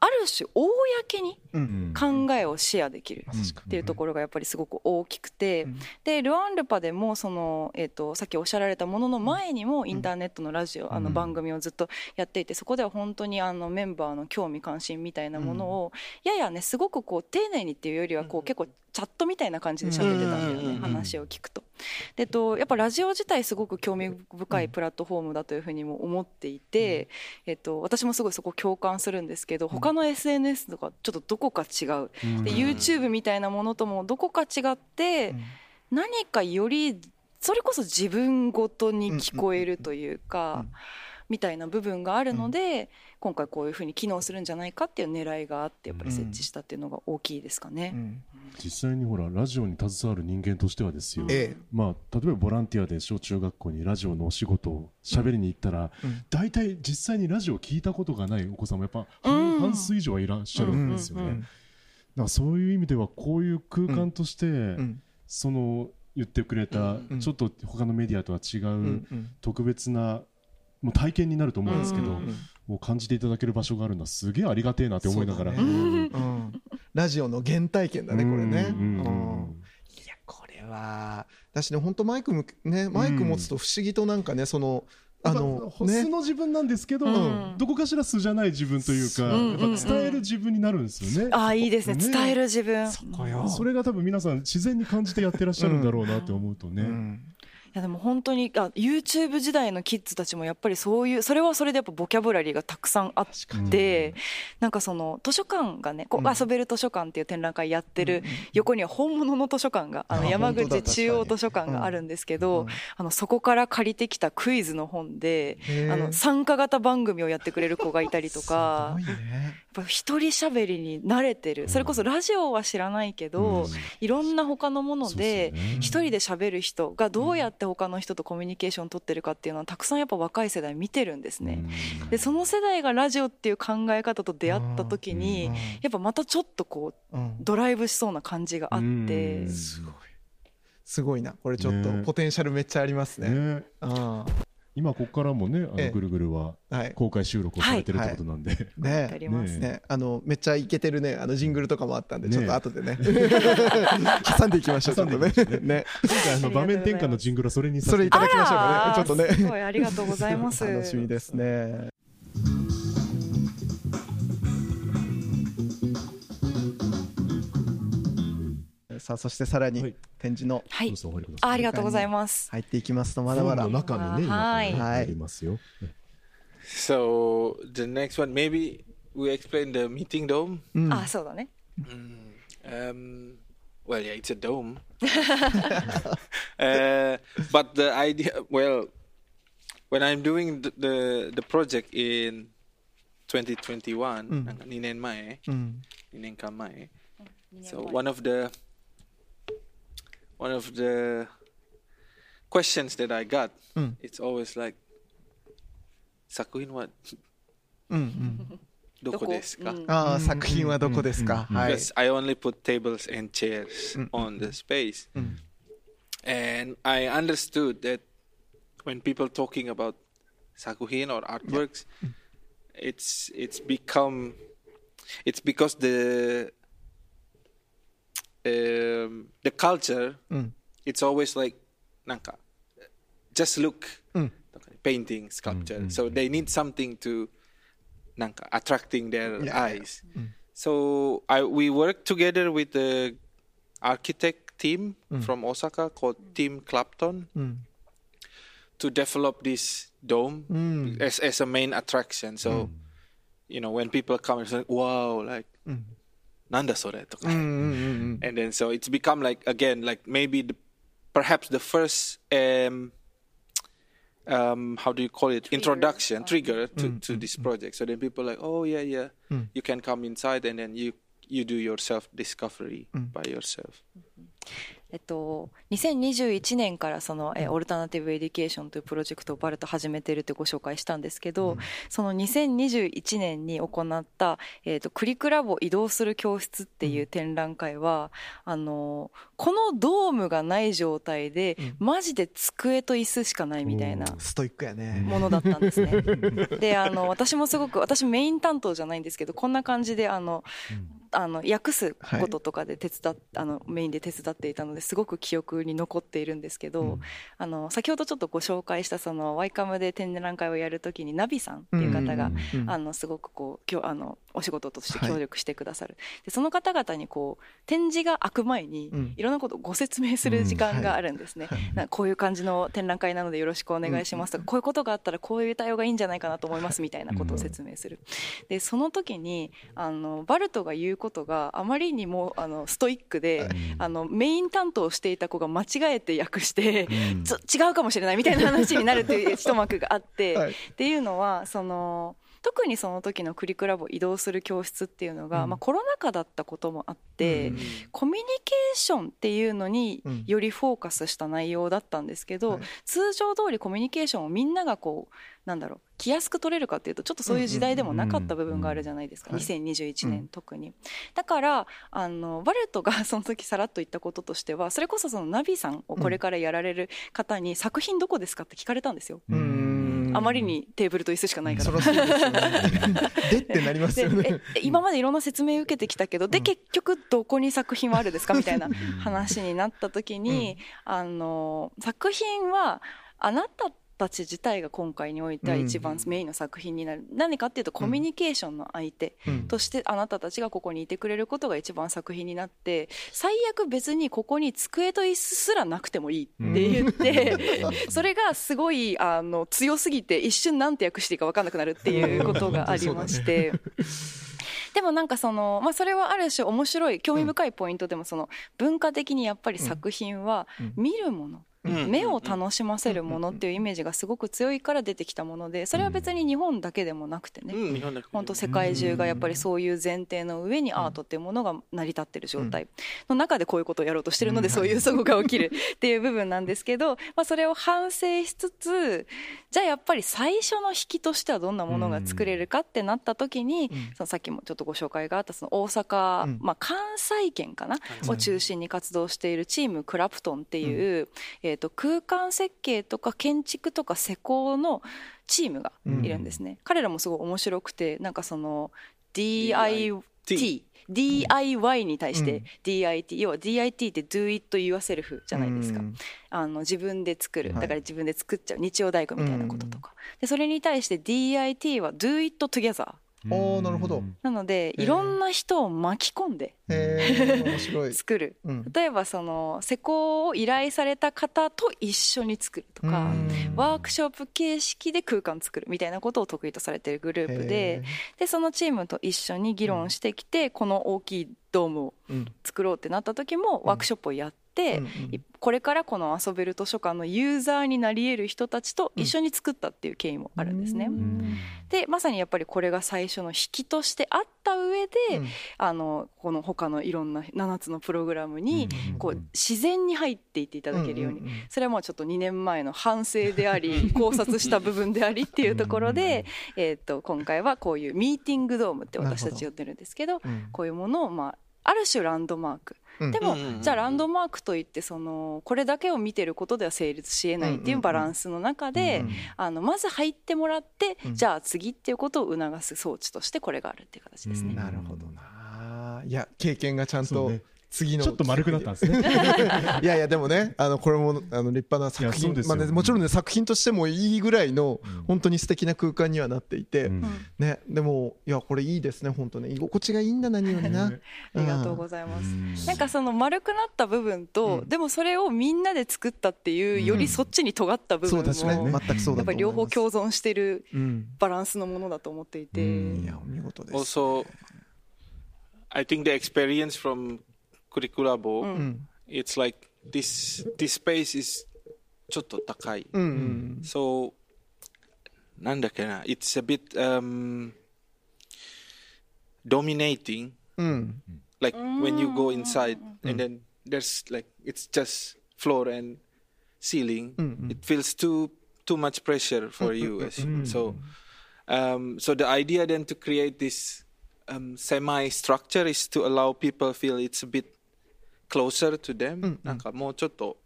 ある種公にうん。考えをシェアできるっていうところがやっぱりすごく大きくて、でルアンルパでもその、えー、とさっきおっしゃられたものの前にもインターネットのラジオ、あの番組をずっとやっていてそこでは本当にあのメンバーの興味関心みたいなものを、ややねすごくこう丁寧にっていうよりはこう、結構チャットみたいな感じで喋ってたんだよね、うん話を聞くと。でとやっぱラジオ自体すごく興味深いプラットフォームだというふうにも思っていて、えっと、私もすごいそこ共感するんですけど他の SNS とかちょっとどこか違う、で YouTube みたいなものともどこか違って、何かよりそれこそ自分ごとに聞こえるというか、みたいな部分があるので、今回こういうふうに機能するんじゃないかっていう狙いがあってやっぱり設置したっていうのが大きいですかね。うん。実際にほらラジオに携わる人間としてはですよ、ええ。まあ、例えばボランティアで小中学校にラジオのお仕事を喋りに行ったら、うん。大体実際にラジオを聞いたことがないお子さんもやっぱ半,、うん。半数以上はいらっしゃるんですよね、うん。うん。だからそういう意味ではこういう空間として、うん。その言ってくれた、うん。ちょっと他のメディアとは違う、うん。うん。特別なもう体験になると思うんですけど、うんもう感じていただける場所があるのはすげえありがてえなって思いながら、ラジオの原体験だねこれね。いやこれはだしね本当マイクむねマイク持つと不思議となんかねそのあの素ねの自分なんですけど、うん。どこかしら素じゃない自分というか、うん。やっぱ伝える自分になるんですよね。ああいいですね。伝える自分。こよ。それが多分皆さん自然に感じてやってらっしゃるんだろうなって思うとね。うんやでも本当にあ YouTube 時代のキッズたちもやっぱりそういうそれはそれでやっぱボキャブラリーがたくさんあってなんかその図書館がねこう遊べる図書館っていう展覧会やってる横には本物の図書館があのあ山口中央図書館があるんですけどあのそこから借りてきたクイズの本であの参加型番組をやってくれる子がいたりとかやっぱ一人喋りに慣れてる。それこそラジオは知らないけど、いろんな他のもので一人で喋る人がどうやって他の人とコミュニケーション取ってるかっていうのはたくさんやっぱ若い世代見てるんですね。でその世代がラジオっていう考え方と出会った時にうん。やっぱまたちょっとこううん。ドライブしそうな感じがあって。うん。すごい。すごいな。これちょっとね。ポテンシャルめっちゃありますね。ね。あ今ここからもねあええ。のぐるぐるは公開収録をされてるってことなんで、ねあります。ねね、あのめっちゃイケてるね。あのジングルとかもあったんで、ねちょっと後で [LAUGHS] ね。挟んでいきましょうちょっとね。ね。今回あの場面転換のジングルはそれにそれいただきましょうあかね。ちょっとね。すごいありがとうございます。[LAUGHS] 楽しみですねさあそしてさらにはい展示のはいどう。ぞお入りくださいあありがとうございます。入っていきますとまだまだ中にね今はいりますよ、So the next one, maybe we explain the meeting dome. うんあ、そうだね。Um, well, yeah, it's a dome. uh, but the idea, well, when I'm doing the the, the project in 2021, Mm. ang ninen mae, うん、ninen ka mae. So one of the one of the questions that I got, Mm. it's always like, sakuin what うんうん、どこですか?うんああ作品はどこですか、うんはい、because I only put tables and chairs Mm. on the space. Mm. And I understood that when people talking about sakuhin or artworks, it's it's become it's because the um, the culture うん、 it's always like nanka just look うん、 painting sculpture Mm, mm, so they need something to nanka attracting their Yeah, yeah. eyes so I we work together with the architect team from Osaka called Team Clapton うん、 to develop this dome Mm. as as a main attraction so you know when people come it's like wow like うん、 nanda sore とかうん、うん、うん、 and then so it's become like again like maybe the, perhaps the first um um how do you call it introduction trigger to, to this project so then people are like oh yeah yeah Mm. you can come inside and then you you do your self discovery by yourself えっと、2021年からその、えーオルタナティブ・エデュケーションというプロジェクトをバルト始めてるってご紹介したんですけど、その2021年に行った、えー、とクリクラボ移動する教室っていう展覧会は、あのこのドームがない状態で、マジで机と椅子しかないみたいなストイックやね、ものだったんですね。[LAUGHS] であの私もすごく私メイン担当じゃないんですけどこんな感じであの、あの訳すこととかで手伝っ、あのメインで手伝っていたのですごく記憶に残っているんですけど、あの先ほどちょっとご紹介したそのワイカムで展覧会をやるときにナビさんっていう方が、うんあのすごくこうきょあのお仕事として協力してくださる、でその方々にこう展示が開く前に、うん。いろんなことをご説明する時間うん。があるんですね、なんかこういう感じの展覧会なのでよろしくお願いしますとか、こういうことがあったらこういう対応がいいんじゃないかなと思いますみたいなことを説明する、でその時にあのバルトが言うことがあまりにもあのストイックで、あのメイン担当をしていた子が間違えて訳して、違うかもしれないみたいな話になるという一幕があって、[LAUGHS] はい。っていうのはその特にその時のクリクラボ移動する教室っていうのが、まあ、コロナ禍だったこともあって、コミュニケーションっていうのにうん。よりフォーカスした内容だったんですけど、はい。通常通りコミュニケーションをみんながこうなんだろう気安く取れるかっていうとちょっとそういう時代でもなかった部分があるじゃないですか、うんうん2021年特に。だからあのバレットが [LAUGHS] その時さらっと言ったこととしてはそれこそそのナビさんをこれからやられる方に、作品どこですかって聞かれたんですよ。あまりにテーブルと椅子しかないから。でってなりますでよねえ今までいろんな説明受けてきたけど、で結局どこに作品はあるんですかみたいな話になった時に、あの作品はあなたたち自体が今回においては一番メインの作品になる、何かっていうとコミュニケーションの相手うん。としてあなたたちがここにいてくれることが一番作品になって最悪別にここに机と椅子すらなくてもいいって言って、それがすごいあの強すぎて一瞬なんて訳していいか分かんなくなるっていうことがありまして。でもなんかその、まあ、それはある種面白い興味深いポイントでもその文化的にやっぱり作品は見るもの、うん目を楽しませるものっていうイメージがすごく強いから出てきたものでそれは別に日本だけでもなくてね、うん日本当世界中がやっぱりそういう前提の上にアートっていうものが成り立ってる状態。の中でこういうことをやろうとしてるのでそういう齟齬が起きるっていう部分なんですけど、まあ、それを反省しつつじゃあやっぱり最初の引きとしてはどんなものが作れるかってなった時にそのさっきもちょっとご紹介があったその大阪、うん。まあ、関西圏かな？を中心に活動しているチームクラプトンっていう、えー、と空間設計とか建築とか施工のチームがいるんですね、彼らもすごい面白くてなんかその DIT DIY に対して DIT、要は DIT って Do It Yourself じゃないですか、うん。あの自分で作る。はい。だから自分で作っちゃう。日曜大工みたいなこととか、でそれに対して DIT は Do It Together おーなるほど。なのでいろんな人を巻き込んでへえ面白い。[LAUGHS] 作る。うん。例えばその施工を依頼された方と一緒に作るとか、うん。ワークショップ形式で空間作るみたいなことを得意とされているグループでへでそのチームと一緒に議論してきて、この大きいドームを作ろうってなった時もワークショップをやって、これからこの遊べる図書館のユーザーになり得る人たちと一緒に作ったっていう経緯もあるんですね。でまさにやっぱりこれが最初の引きとしてあった上で、うん。あのこの他のいろんな7つのプログラムにこう自然に入っていっていただけるように、それはもうちょっと2年前の反省であり [LAUGHS] 考察した部分でありっていうところで、えー、と今回はこういうミーティングドームって私たち呼んでるんですけどうん。こういうものを、まあ、ある種ランドマーク。うん。でも、うんうんうんじゃあランドマークといってそのこれだけを見てることでは成立しえないっていうバランスの中で、あのまず入ってもらって、うん。じゃあ次っていうことを促す装置としてこれがあるっていう形ですね。なるほどな。いや経験がちゃんと次のちょっと丸くなったんですね。[LAUGHS] いやいやでもねあのこれもあの立派な作品。まあねもちろんね作品としてもいいぐらいのうん。本当に素敵な空間にはなっていて、うん。ねでもいやこれいいですね本当ね居心地がいいんだ何よりな、ねありがとうございます。うん。なんかその丸くなった部分と、うん。でもそれをみんなで作ったっていう、うん。よりそっちに尖った部分も、そうですね。全くそうだやっぱり両方共存してるうん。バランスのものだと思っていて、うん。いやお見事です。Also, I think the experience from Kurikulabo, うん it's like this this space is ちょっと高い。うんうん So, なんだっけな It's a bit um, dominating. うん、 Like when you go inside and then there's like it's just floor and ceiling. Mm-mm. It feels too too much pressure for you. As So, um, so the idea then to create this um, semi structure is to allow people feel it's a bit closer to them. なんかもうちょっと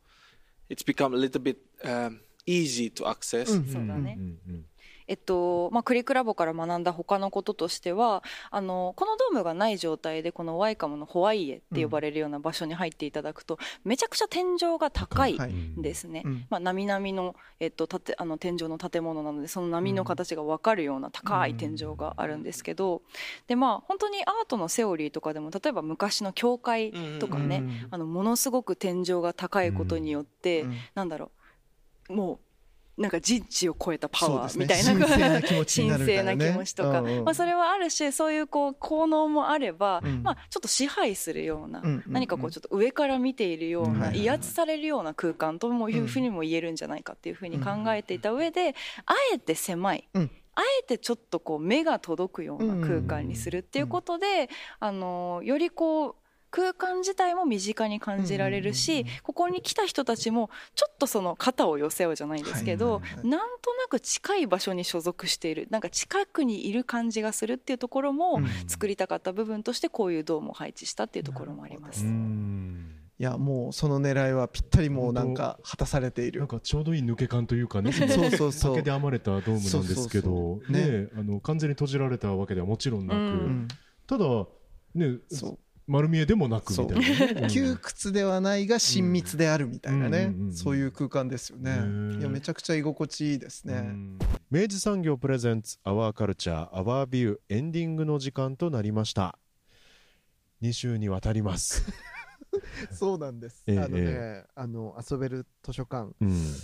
it's become a little bit um, easy to access. そうだね。うんうん えっとまあ、クリクラボから学んだ他のこととしてはあのこのドームがない状態でこのワイカムのホワイエって呼ばれるような場所に入っていただくと、めちゃくちゃ天井が高いはいんですね、うん。まあ、並々の,、えっと、たてあの天井の建物なのでその波の形が分かるような高い天井があるんですけど、でまあ本当にアートのセオリーとかでも例えば昔の教会とかね、うん。あのものすごく天井が高いことによって、うん。なんだろうもうなんか人知を超えたパワーみたいな。神聖な気持ち神聖な気持ちとか、うんうん。まあ、それはある種そういうこう効能もあれば、うん。まあ、ちょっと支配するような、うんうんうん。何かこうちょっと上から見ているような、うん威圧されるような空間ともいうふうにも言えるんじゃないかっていうふうに考えていた上で、あえて狭い。うん。あえてちょっとこう目が届くような空間にするっていうことで、あのよりこう空間自体も身近に感じられるし、ここに来た人たちもちょっとその肩を寄せ合うじゃないですけど、はいはいはいなんとなく近い場所に所属しているなんか近くにいる感じがするっていうところもうん。作りたかった部分としてこういうドームを配置したっていうところもあります。うん。いやもうその狙いはぴったりもうなんか果たされている。なんかちょうどいい抜け感というかね。[LAUGHS] そうそうそう。竹で編まれたドームなんですけどそうそうそう。ね。あの完全に閉じられたわけではもちろんなく、うんうん。ただねそう丸見えでもなくみたいなね、う。ん。窮屈ではないが親密であるみたいなね、そういう空間ですよね。いやめちゃくちゃ居心地いいですね、うん。明治産業プレゼンツアワーカルチャーアワービューエンディングの時間となりました。2週にわたります、[LAUGHS] そうなんです、[LAUGHS] ええあのね、え。あの遊べる図書館。うん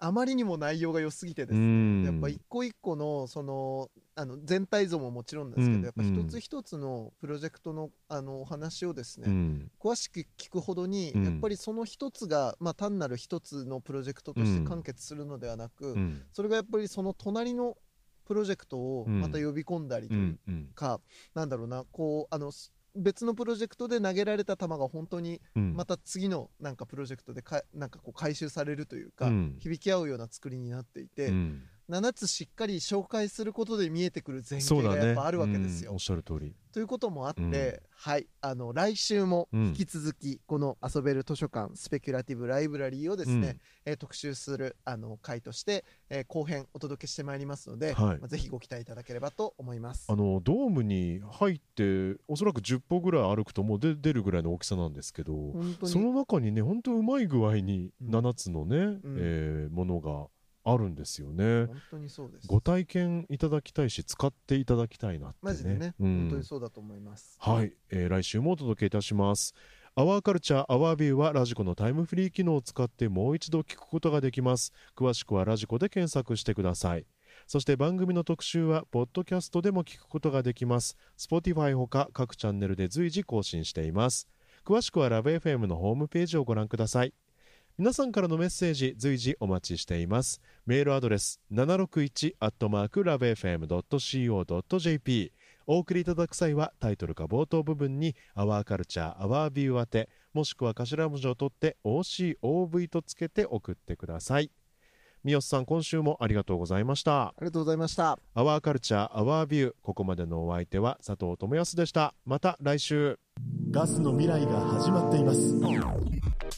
あまりにも内容が良すぎてですうね、ん。やっぱ一個一個のそのあの全体像ももちろんですけど、うん。やっぱ一つ一つのプロジェクトのあのお話をですね、うん。詳しく聞くほどに、うん。やっぱりその一つが、まあ、単なる一つのプロジェクトとして完結するのではなく、うん。それがやっぱりその隣のプロジェクトをうん。また呼び込んだりとか、なんだろうなこうあのす別のプロジェクトで投げられた球が本当にうん。また次のなんかプロジェクトでかなんかこう回収されるというか、うん。響き合うような作りになっていて、うん7つしっかり紹介することで見えてくる前景がやっぱあるわけですよ。うんおっしゃる通り。ということもあって、うん。はい。あの来週もうん。引き続きこの遊べる図書館スペキュラティブライブラリーをですね、えー特集するあの回として、えー後編お届けしてまいりますので、はい。まあぜひご期待いただければと思います。あ。のドームに入っておそらく10歩ぐらい歩くともう出出るぐらいの大きさなんですけどその中にね本当うまい具合にうん。7つのね、えーものがあるんですよね。本当にそうです。ご体験いただきたいし使っていただきたいなってね。マジでね、うん本当にそうだと思います。はい、えー来週もお届けいたします。アワーカルチャーアワービューはラジコのタイムフリー機能を使ってもう一度聞くことができます。詳しくはラジコで検索してください。そして番組の特集はポッドキャストでも聞くことができます。Spotify ほか各チャンネルで随時更新しています。詳しくはラブ f m のホームページをご覧ください。皆さんからのメッセージ随時お待ちしています。メールアドレス 761-lovefm.co.jp お送りいただく際はタイトルか冒頭部分に「アワーカルチャーアワービュー宛てもしくは頭文字を取って OCOV とつけて送ってください。三好さん今週もありがとうございました。ありがとうございました。アワーカルチャーアワービューここまでのお相手は佐藤智康でした。また来週。ガスの未来が始まっています